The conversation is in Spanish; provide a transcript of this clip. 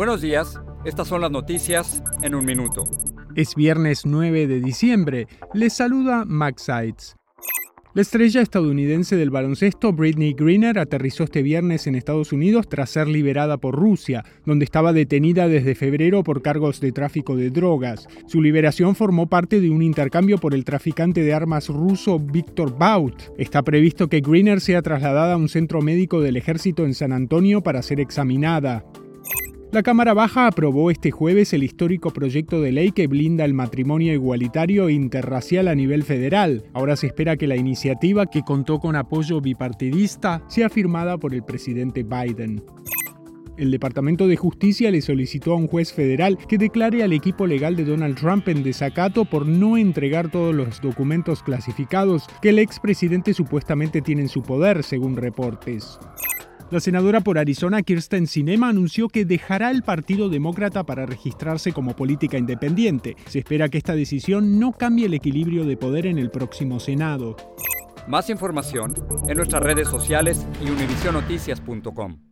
Buenos días, estas son las noticias en un minuto. Es viernes 9 de diciembre. Les saluda Max Seitz. La estrella estadounidense del baloncesto Britney Greener aterrizó este viernes en Estados Unidos tras ser liberada por Rusia, donde estaba detenida desde febrero por cargos de tráfico de drogas. Su liberación formó parte de un intercambio por el traficante de armas ruso Viktor Baut. Está previsto que Greener sea trasladada a un centro médico del ejército en San Antonio para ser examinada. La Cámara Baja aprobó este jueves el histórico proyecto de ley que blinda el matrimonio igualitario e interracial a nivel federal. Ahora se espera que la iniciativa, que contó con apoyo bipartidista, sea firmada por el presidente Biden. El Departamento de Justicia le solicitó a un juez federal que declare al equipo legal de Donald Trump en desacato por no entregar todos los documentos clasificados que el expresidente supuestamente tiene en su poder, según reportes. La senadora por Arizona, Kirsten Sinema, anunció que dejará el Partido Demócrata para registrarse como política independiente. Se espera que esta decisión no cambie el equilibrio de poder en el próximo Senado. Más información en nuestras redes sociales y univisionoticias.com.